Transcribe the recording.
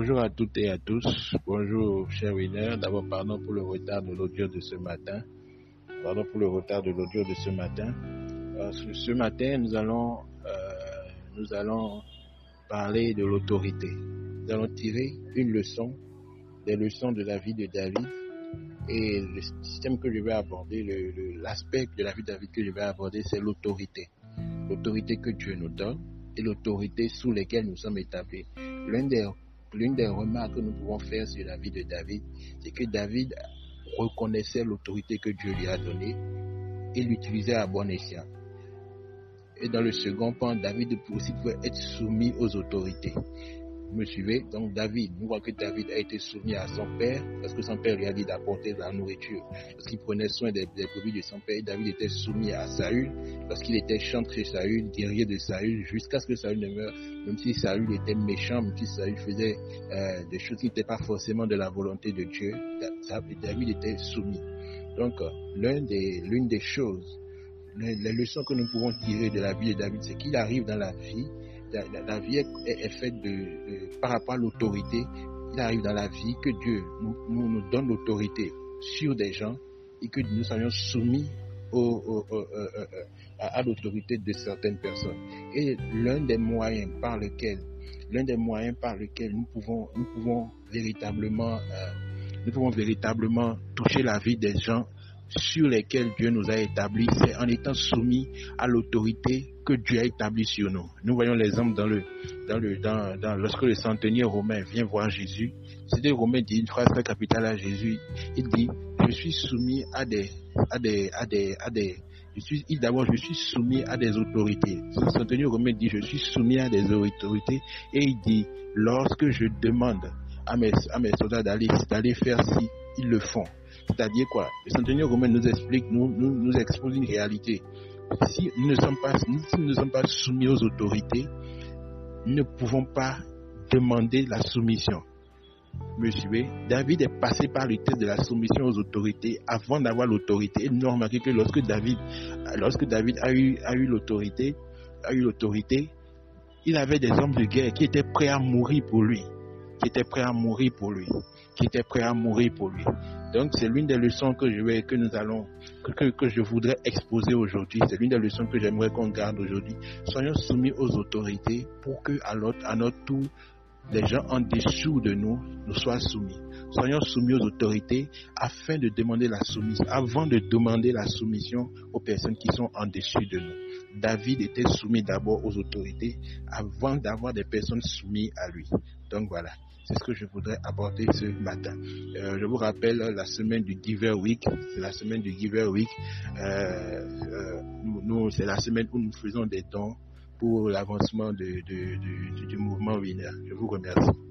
Bonjour à toutes et à tous. Bonjour, cher winner. D'abord, pardon pour le retard de l'audio de ce matin. Pardon pour le retard de l'audio de ce matin. Euh, ce matin, nous allons, euh, nous allons parler de l'autorité. Nous allons tirer une leçon, des leçons de la vie de David. Et le système que je vais aborder, l'aspect de la vie de David que je vais aborder, c'est l'autorité. L'autorité que Dieu nous donne et l'autorité sous lesquelles nous sommes établis. L'une des, l'une des remarques que nous pouvons faire sur la vie de David, c'est que David reconnaissait l'autorité que Dieu lui a donnée et l'utilisait à bon escient. Et dans le second point, David aussi pouvait être soumis aux autorités. Vous me suivez Donc David, nous voyons que David a été soumis à son père parce que son père lui a dit d'apporter la nourriture. Parce qu'il prenait soin des, des brebis de son père. David était soumis à Saül parce qu'il était chantre chez Saül, guerrier de Saül, jusqu'à ce que Saül ne meure. Même si Saül était méchant, même si Saül faisait euh, des choses qui n'étaient pas forcément de la volonté de Dieu, David était soumis. Donc l'une des, des choses les, leçons que nous pouvons tirer de la vie de David, c'est qu'il arrive dans la vie, la, vie est, faite de, par rapport à l'autorité, il arrive dans la vie que Dieu nous, nous, donne l'autorité sur des gens et que nous soyons soumis euh, euh, euh, à, l'autorité de certaines personnes. Et l'un des moyens par lesquels, l'un des moyens par nous pouvons, nous pouvons véritablement, nous pouvons véritablement toucher la vie des gens sur lesquels Dieu nous a établis, c'est en étant soumis à l'autorité que Dieu a établie sur nous. Nous voyons l'exemple dans le, dans le, dans, lorsque le centenier romain vient voir Jésus. C'est des Romains dit une phrase très capitale à Jésus. Il dit, je suis soumis à des, à des, à des, à des, je suis, d'abord, je suis soumis à des autorités. Centenier romain dit, je suis soumis à des autorités. Et il dit, lorsque je demande à mes, à mes soldats d'aller, d'aller faire ci, ils le font. C'est-à-dire quoi? Le centenier romain nous explique, nous, nous, nous expose une réalité. Si nous ne sommes pas, si nous ne sommes pas soumis aux autorités, nous ne pouvons pas demander la soumission. Monsieur, David est passé par le test de la soumission aux autorités avant d'avoir l'autorité. Et nous avons remarqué que lorsque David, lorsque David a eu, a eu l'autorité, a eu l'autorité, il avait des hommes de guerre qui étaient prêts à mourir pour lui, qui étaient prêts à mourir pour lui, qui étaient prêts à mourir pour lui. Donc c'est l'une des leçons que je vais, que nous allons, que, que je voudrais exposer aujourd'hui. C'est l'une des leçons que j'aimerais qu'on garde aujourd'hui. Soyons soumis aux autorités pour que à à notre tour, les gens en dessous de nous nous soient soumis. Soyons soumis aux autorités afin de demander la soumission, avant de demander la soumission aux personnes qui sont en dessus de nous. David était soumis d'abord aux autorités avant d'avoir des personnes soumises à lui. Donc voilà. C'est ce que je voudrais aborder ce matin. Euh, je vous rappelle la semaine du Giver Week. C'est la semaine du Giver Week. Euh, euh, nous, c'est la semaine où nous faisons des dons pour l'avancement du mouvement Winner. Je vous remercie.